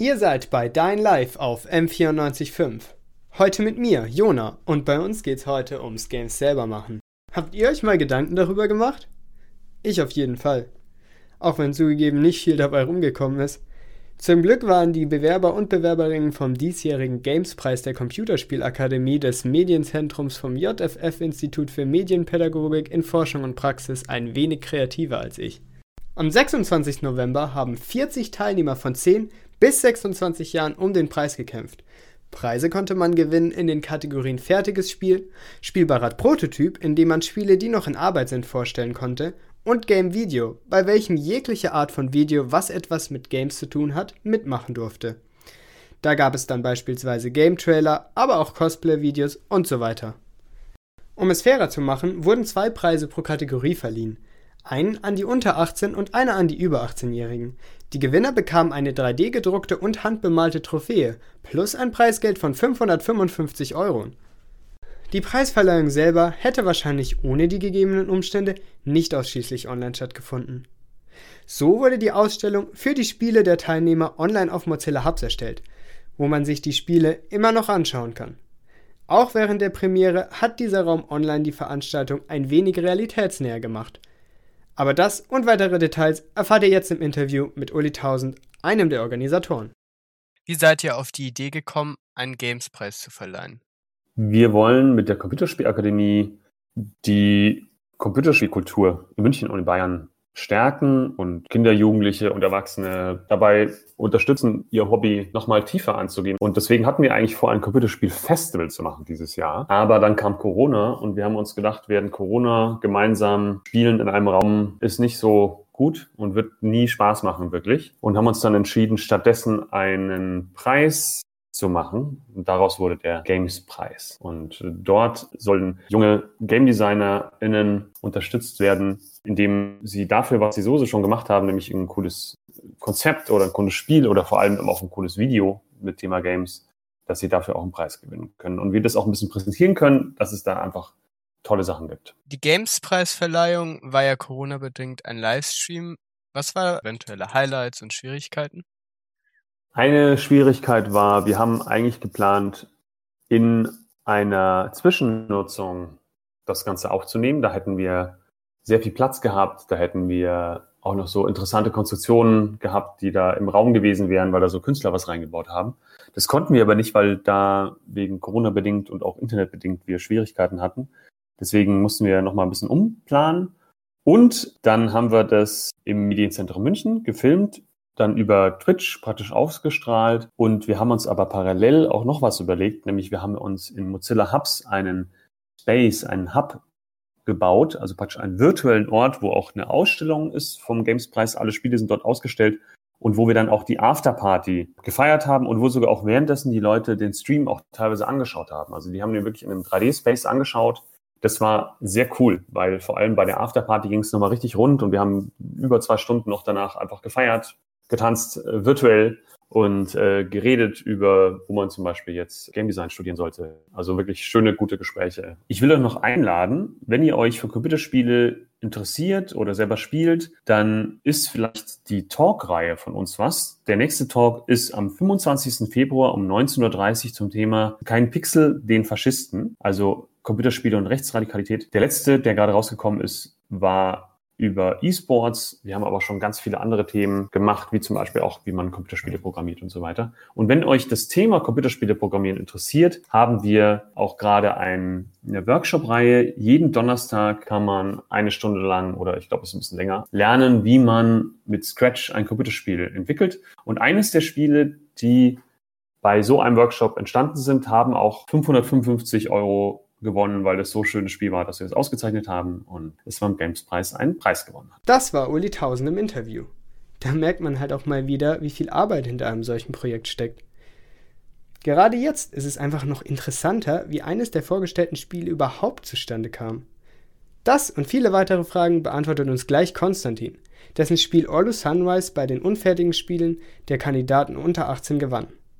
Ihr seid bei Dein Live auf M945. Heute mit mir, Jona, und bei uns geht's heute ums Games selber machen. Habt ihr euch mal Gedanken darüber gemacht? Ich auf jeden Fall. Auch wenn zugegeben nicht viel dabei rumgekommen ist. Zum Glück waren die Bewerber und Bewerberinnen vom diesjährigen Gamespreis der Computerspielakademie des Medienzentrums vom JFF Institut für Medienpädagogik in Forschung und Praxis ein wenig kreativer als ich. Am 26. November haben 40 Teilnehmer von 10 bis 26 Jahren um den Preis gekämpft. Preise konnte man gewinnen in den Kategorien fertiges Spiel, spielbarer Prototyp, in dem man Spiele, die noch in Arbeit sind, vorstellen konnte, und Game Video, bei welchem jegliche Art von Video, was etwas mit Games zu tun hat, mitmachen durfte. Da gab es dann beispielsweise Game Trailer, aber auch Cosplay-Videos und so weiter. Um es fairer zu machen, wurden zwei Preise pro Kategorie verliehen. Einen an die unter 18 und einer an die über 18-Jährigen. Die Gewinner bekamen eine 3D gedruckte und handbemalte Trophäe plus ein Preisgeld von 555 Euro. Die Preisverleihung selber hätte wahrscheinlich ohne die gegebenen Umstände nicht ausschließlich online stattgefunden. So wurde die Ausstellung für die Spiele der Teilnehmer online auf Mozilla Hubs erstellt, wo man sich die Spiele immer noch anschauen kann. Auch während der Premiere hat dieser Raum online die Veranstaltung ein wenig realitätsnäher gemacht aber das und weitere Details erfahrt ihr jetzt im Interview mit Uli Tausend, einem der Organisatoren. Wie seid ihr auf die Idee gekommen, einen Gamespreis zu verleihen? Wir wollen mit der Computerspielakademie die Computerspielkultur in München und in Bayern stärken und Kinder, Jugendliche und Erwachsene dabei unterstützen, ihr Hobby nochmal tiefer anzugehen. Und deswegen hatten wir eigentlich vor, ein Computerspiel-Festival zu machen dieses Jahr. Aber dann kam Corona und wir haben uns gedacht, während Corona gemeinsam spielen in einem Raum ist nicht so gut und wird nie Spaß machen, wirklich. Und haben uns dann entschieden, stattdessen einen Preis zu machen. Und daraus wurde der Games-Preis. Und dort sollen junge Game DesignerInnen unterstützt werden, indem sie dafür, was sie so schon gemacht haben, nämlich ein cooles Konzept oder ein cooles Spiel oder vor allem auch ein cooles Video mit Thema Games, dass sie dafür auch einen Preis gewinnen können. Und wir das auch ein bisschen präsentieren können, dass es da einfach tolle Sachen gibt. Die Games-Preisverleihung war ja Corona-bedingt ein Livestream. Was waren eventuelle Highlights und Schwierigkeiten? Eine Schwierigkeit war, wir haben eigentlich geplant, in einer Zwischennutzung das Ganze aufzunehmen. Da hätten wir sehr viel Platz gehabt. Da hätten wir auch noch so interessante Konstruktionen gehabt, die da im Raum gewesen wären, weil da so Künstler was reingebaut haben. Das konnten wir aber nicht, weil da wegen Corona bedingt und auch Internet bedingt wir Schwierigkeiten hatten. Deswegen mussten wir noch mal ein bisschen umplanen. Und dann haben wir das im Medienzentrum München gefilmt dann über Twitch praktisch ausgestrahlt. Und wir haben uns aber parallel auch noch was überlegt, nämlich wir haben uns in Mozilla Hubs einen Space, einen Hub gebaut, also praktisch einen virtuellen Ort, wo auch eine Ausstellung ist vom Gamespreis. Alle Spiele sind dort ausgestellt und wo wir dann auch die Afterparty gefeiert haben und wo sogar auch währenddessen die Leute den Stream auch teilweise angeschaut haben. Also die haben den wirklich in einem 3D-Space angeschaut. Das war sehr cool, weil vor allem bei der Afterparty ging es nochmal richtig rund und wir haben über zwei Stunden noch danach einfach gefeiert, getanzt, äh, virtuell und äh, geredet über, wo man zum Beispiel jetzt Game Design studieren sollte. Also wirklich schöne, gute Gespräche. Ich will euch noch einladen, wenn ihr euch für Computerspiele interessiert oder selber spielt, dann ist vielleicht die Talk-Reihe von uns was. Der nächste Talk ist am 25. Februar um 19.30 Uhr zum Thema Kein Pixel, den Faschisten. Also Computerspiele und Rechtsradikalität. Der letzte, der gerade rausgekommen ist, war über E-Sports. Wir haben aber schon ganz viele andere Themen gemacht, wie zum Beispiel auch, wie man Computerspiele programmiert und so weiter. Und wenn euch das Thema Computerspiele programmieren interessiert, haben wir auch gerade ein, eine Workshop-Reihe. Jeden Donnerstag kann man eine Stunde lang oder ich glaube, es ist ein bisschen länger, lernen, wie man mit Scratch ein Computerspiel entwickelt. Und eines der Spiele, die bei so einem Workshop entstanden sind, haben auch 555 Euro gewonnen, weil es so schönes Spiel war, dass wir es ausgezeichnet haben und es beim Games-Preis einen Preis gewonnen hat. Das war Uli Tausend im Interview. Da merkt man halt auch mal wieder, wie viel Arbeit hinter einem solchen Projekt steckt. Gerade jetzt ist es einfach noch interessanter, wie eines der vorgestellten Spiele überhaupt zustande kam. Das und viele weitere Fragen beantwortet uns gleich Konstantin, dessen Spiel Orlu Sunrise bei den unfertigen Spielen der Kandidaten unter 18 gewann.